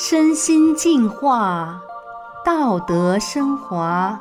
身心净化，道德升华。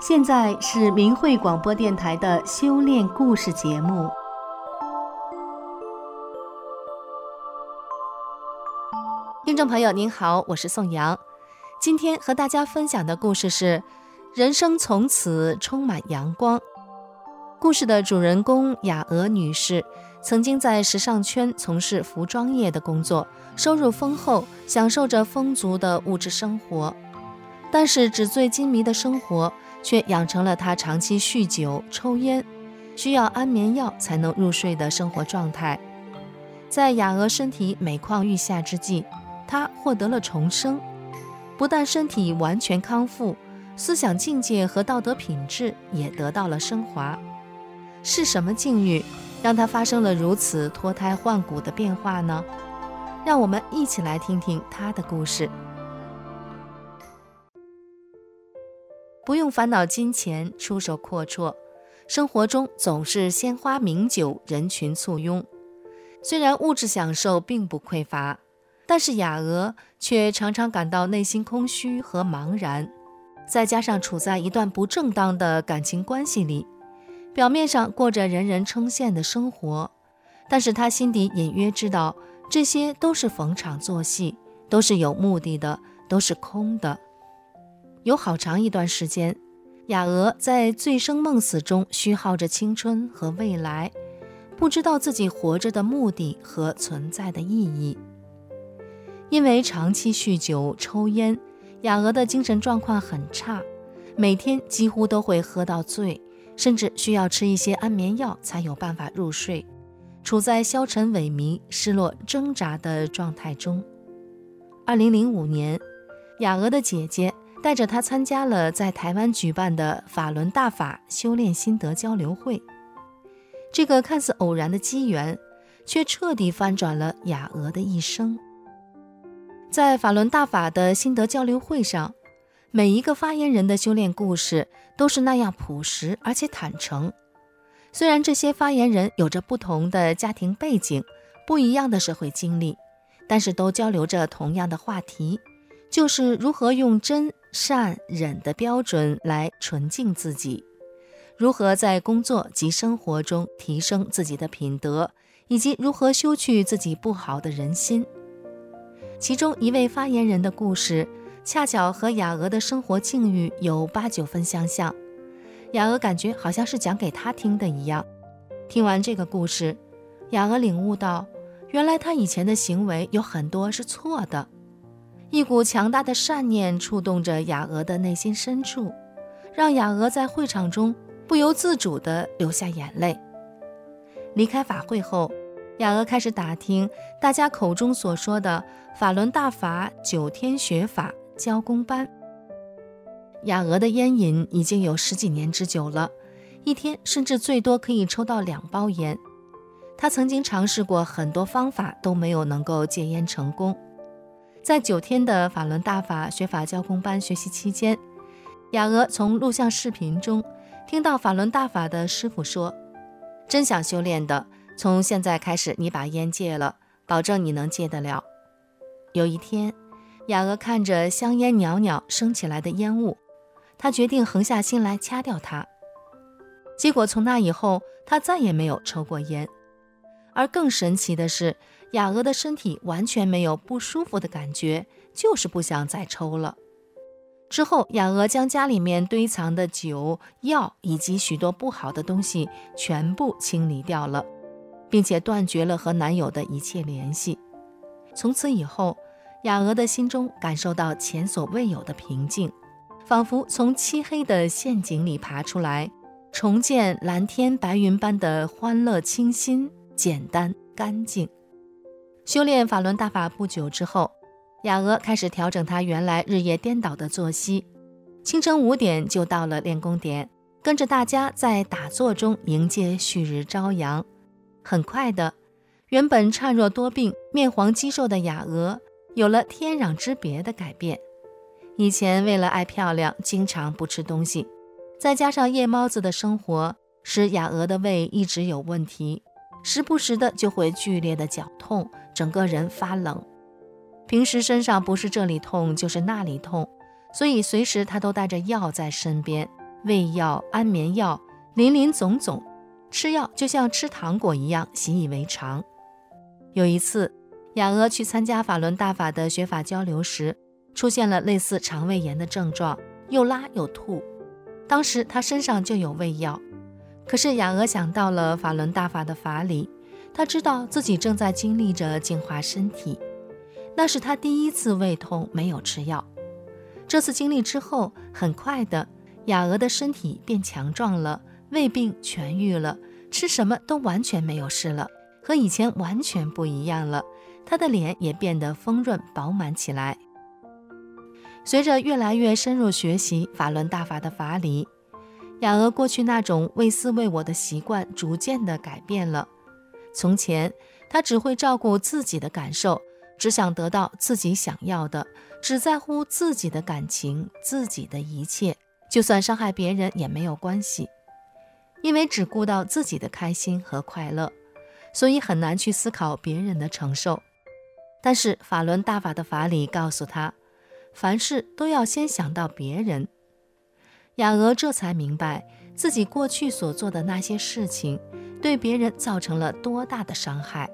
现在是明慧广播电台的修炼故事节目。听众朋友您好，我是宋阳。今天和大家分享的故事是：人生从此充满阳光。故事的主人公雅娥女士，曾经在时尚圈从事服装业的工作，收入丰厚，享受着丰足的物质生活。但是纸醉金迷的生活，却养成了他长期酗酒、抽烟，需要安眠药才能入睡的生活状态。在雅娥身体每况愈下之际，他获得了重生，不但身体完全康复，思想境界和道德品质也得到了升华。是什么境遇，让他发生了如此脱胎换骨的变化呢？让我们一起来听听他的故事。不用烦恼金钱，出手阔绰，生活中总是鲜花名酒，人群簇拥。虽然物质享受并不匮乏，但是雅娥却常常感到内心空虚和茫然。再加上处在一段不正当的感情关系里。表面上过着人人称羡的生活，但是他心底隐约知道，这些都是逢场作戏，都是有目的的，都是空的。有好长一段时间，雅娥在醉生梦死中虚耗着青春和未来，不知道自己活着的目的和存在的意义。因为长期酗酒抽烟，雅娥的精神状况很差，每天几乎都会喝到醉。甚至需要吃一些安眠药才有办法入睡，处在消沉萎靡、失落挣扎的状态中。二零零五年，雅娥的姐姐带着她参加了在台湾举办的法轮大法修炼心得交流会。这个看似偶然的机缘，却彻底翻转了雅娥的一生。在法轮大法的心得交流会上，每一个发言人的修炼故事都是那样朴实而且坦诚。虽然这些发言人有着不同的家庭背景、不一样的社会经历，但是都交流着同样的话题，就是如何用真善忍的标准来纯净自己，如何在工作及生活中提升自己的品德，以及如何修去自己不好的人心。其中一位发言人的故事，恰巧和雅娥的生活境遇有八九分相像，雅娥感觉好像是讲给她听的一样。听完这个故事，雅娥领悟到，原来她以前的行为有很多是错的。一股强大的善念触动着雅娥的内心深处，让雅娥在会场中不由自主地流下眼泪。离开法会后，雅娥开始打听大家口中所说的法轮大法九天学法。交工班，雅娥的烟瘾已经有十几年之久了，一天甚至最多可以抽到两包烟。她曾经尝试过很多方法，都没有能够戒烟成功。在九天的法轮大法学法交工班学习期间，雅娥从录像视频中听到法轮大法的师傅说：“真想修炼的，从现在开始，你把烟戒了，保证你能戒得了。”有一天。雅娥看着香烟袅袅升起来的烟雾，她决定横下心来掐掉它。结果从那以后，她再也没有抽过烟。而更神奇的是，雅娥的身体完全没有不舒服的感觉，就是不想再抽了。之后，雅娥将家里面堆藏的酒、药以及许多不好的东西全部清理掉了，并且断绝了和男友的一切联系。从此以后，雅娥的心中感受到前所未有的平静，仿佛从漆黑的陷阱里爬出来，重见蓝天白云般的欢乐清新、简单干净。修炼法轮大法不久之后，雅娥开始调整她原来日夜颠倒的作息，清晨五点就到了练功点，跟着大家在打坐中迎接旭日朝阳。很快的，原本孱弱多病、面黄肌瘦的雅娥。有了天壤之别的改变。以前为了爱漂亮，经常不吃东西，再加上夜猫子的生活，使雅娥的胃一直有问题，时不时的就会剧烈的绞痛，整个人发冷。平时身上不是这里痛就是那里痛，所以随时他都带着药在身边，胃药、安眠药，林林总总，吃药就像吃糖果一样习以为常。有一次，雅娥去参加法轮大法的学法交流时，出现了类似肠胃炎的症状，又拉又吐。当时她身上就有胃药，可是雅娥想到了法轮大法的法理，她知道自己正在经历着净化身体。那是她第一次胃痛，没有吃药。这次经历之后，很快的，雅娥的身体变强壮了，胃病痊愈了，吃什么都完全没有事了。和以前完全不一样了，她的脸也变得丰润饱满起来。随着越来越深入学习法轮大法的法理，雅娥过去那种为私为我的习惯逐渐的改变了。从前，她只会照顾自己的感受，只想得到自己想要的，只在乎自己的感情，自己的一切，就算伤害别人也没有关系，因为只顾到自己的开心和快乐。所以很难去思考别人的承受，但是法轮大法的法理告诉他，凡事都要先想到别人。雅娥这才明白自己过去所做的那些事情，对别人造成了多大的伤害。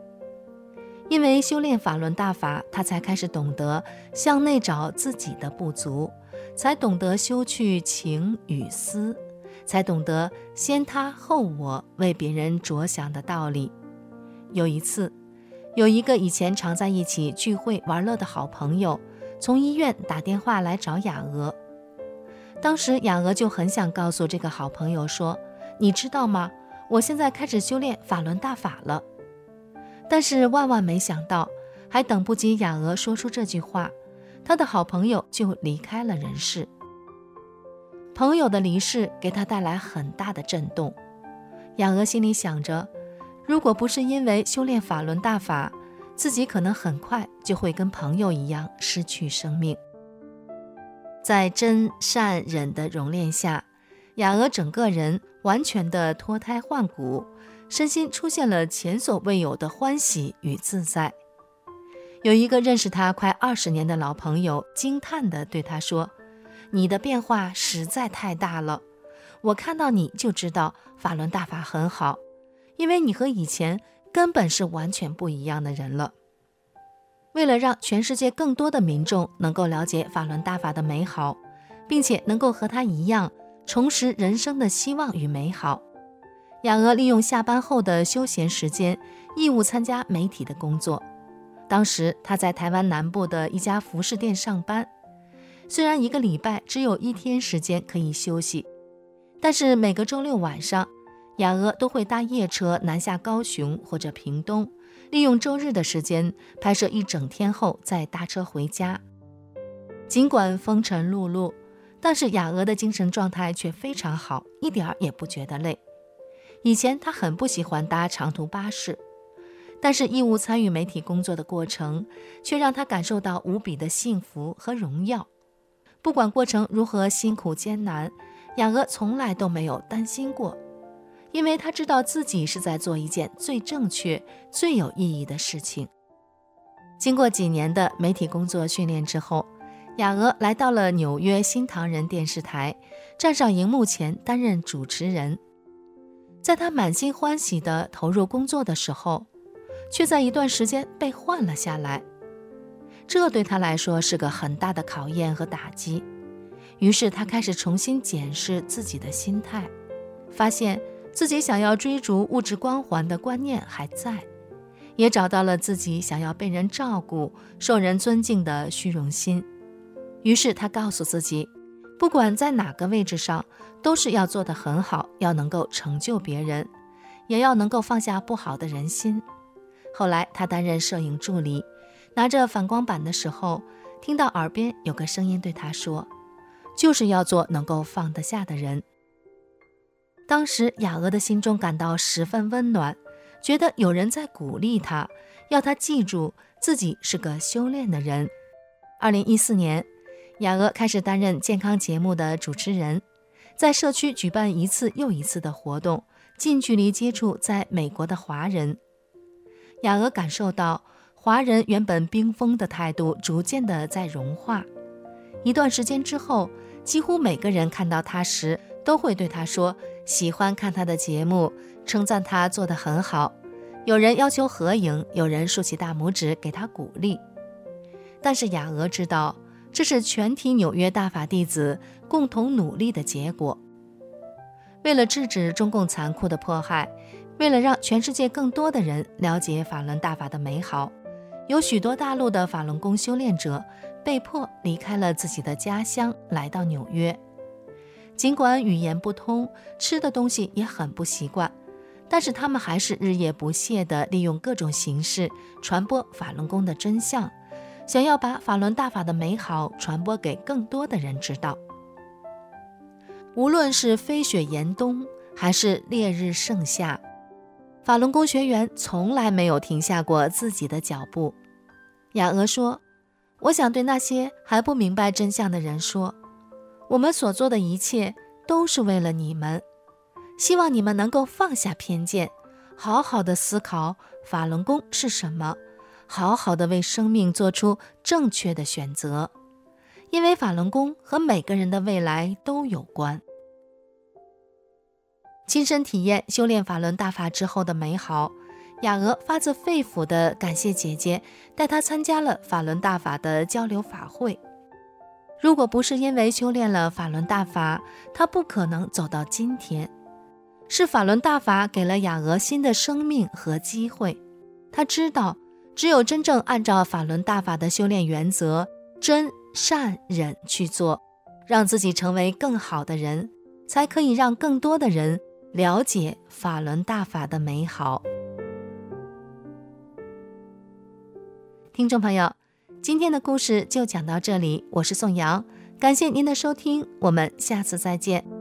因为修炼法轮大法，他才开始懂得向内找自己的不足，才懂得修去情与私，才懂得先他后我，为别人着想的道理。有一次，有一个以前常在一起聚会玩乐的好朋友，从医院打电话来找雅娥。当时雅娥就很想告诉这个好朋友说：“你知道吗？我现在开始修炼法轮大法了。”但是万万没想到，还等不及雅娥说出这句话，他的好朋友就离开了人世。朋友的离世给他带来很大的震动，雅娥心里想着。如果不是因为修炼法轮大法，自己可能很快就会跟朋友一样失去生命。在真善忍的熔炼下，雅娥整个人完全的脱胎换骨，身心出现了前所未有的欢喜与自在。有一个认识他快二十年的老朋友惊叹地对他说：“你的变化实在太大了，我看到你就知道法轮大法很好。”因为你和以前根本是完全不一样的人了。为了让全世界更多的民众能够了解法轮大法的美好，并且能够和他一样重拾人生的希望与美好，雅娥利用下班后的休闲时间，义务参加媒体的工作。当时她在台湾南部的一家服饰店上班，虽然一个礼拜只有一天时间可以休息，但是每个周六晚上，雅娥都会搭夜车南下高雄或者屏东，利用周日的时间拍摄一整天后再搭车回家。尽管风尘碌碌，但是雅娥的精神状态却非常好，一点儿也不觉得累。以前她很不喜欢搭长途巴士，但是义务参与媒体工作的过程，却让她感受到无比的幸福和荣耀。不管过程如何辛苦艰难，雅娥从来都没有担心过。因为他知道自己是在做一件最正确、最有意义的事情。经过几年的媒体工作训练之后，雅娥来到了纽约新唐人电视台，站上荧幕前担任主持人。在他满心欢喜地投入工作的时候，却在一段时间被换了下来。这对他来说是个很大的考验和打击。于是他开始重新检视自己的心态，发现。自己想要追逐物质光环的观念还在，也找到了自己想要被人照顾、受人尊敬的虚荣心。于是他告诉自己，不管在哪个位置上，都是要做得很好，要能够成就别人，也要能够放下不好的人心。后来他担任摄影助理，拿着反光板的时候，听到耳边有个声音对他说：“就是要做能够放得下的人。”当时雅娥的心中感到十分温暖，觉得有人在鼓励她，要她记住自己是个修炼的人。二零一四年，雅娥开始担任健康节目的主持人，在社区举办一次又一次的活动，近距离接触在美国的华人。雅娥感受到华人原本冰封的态度逐渐的在融化。一段时间之后，几乎每个人看到他时，都会对他说喜欢看他的节目，称赞他做得很好。有人要求合影，有人竖起大拇指给他鼓励。但是雅娥知道，这是全体纽约大法弟子共同努力的结果。为了制止中共残酷的迫害，为了让全世界更多的人了解法轮大法的美好，有许多大陆的法轮功修炼者被迫离开了自己的家乡，来到纽约。尽管语言不通，吃的东西也很不习惯，但是他们还是日夜不懈地利用各种形式传播法轮功的真相，想要把法轮大法的美好传播给更多的人知道。无论是飞雪严冬，还是烈日盛夏，法轮功学员从来没有停下过自己的脚步。雅娥说：“我想对那些还不明白真相的人说，我们所做的一切都是为了你们，希望你们能够放下偏见，好好的思考法轮功是什么，好好的为生命做出正确的选择，因为法轮功和每个人的未来都有关。”亲身体验修炼法轮大法之后的美好，雅娥发自肺腑地感谢姐姐带她参加了法轮大法的交流法会。如果不是因为修炼了法轮大法，他不可能走到今天。是法轮大法给了雅娥新的生命和机会。她知道，只有真正按照法轮大法的修炼原则，真善忍去做，让自己成为更好的人，才可以让更多的人。了解法轮大法的美好，听众朋友，今天的故事就讲到这里。我是宋瑶，感谢您的收听，我们下次再见。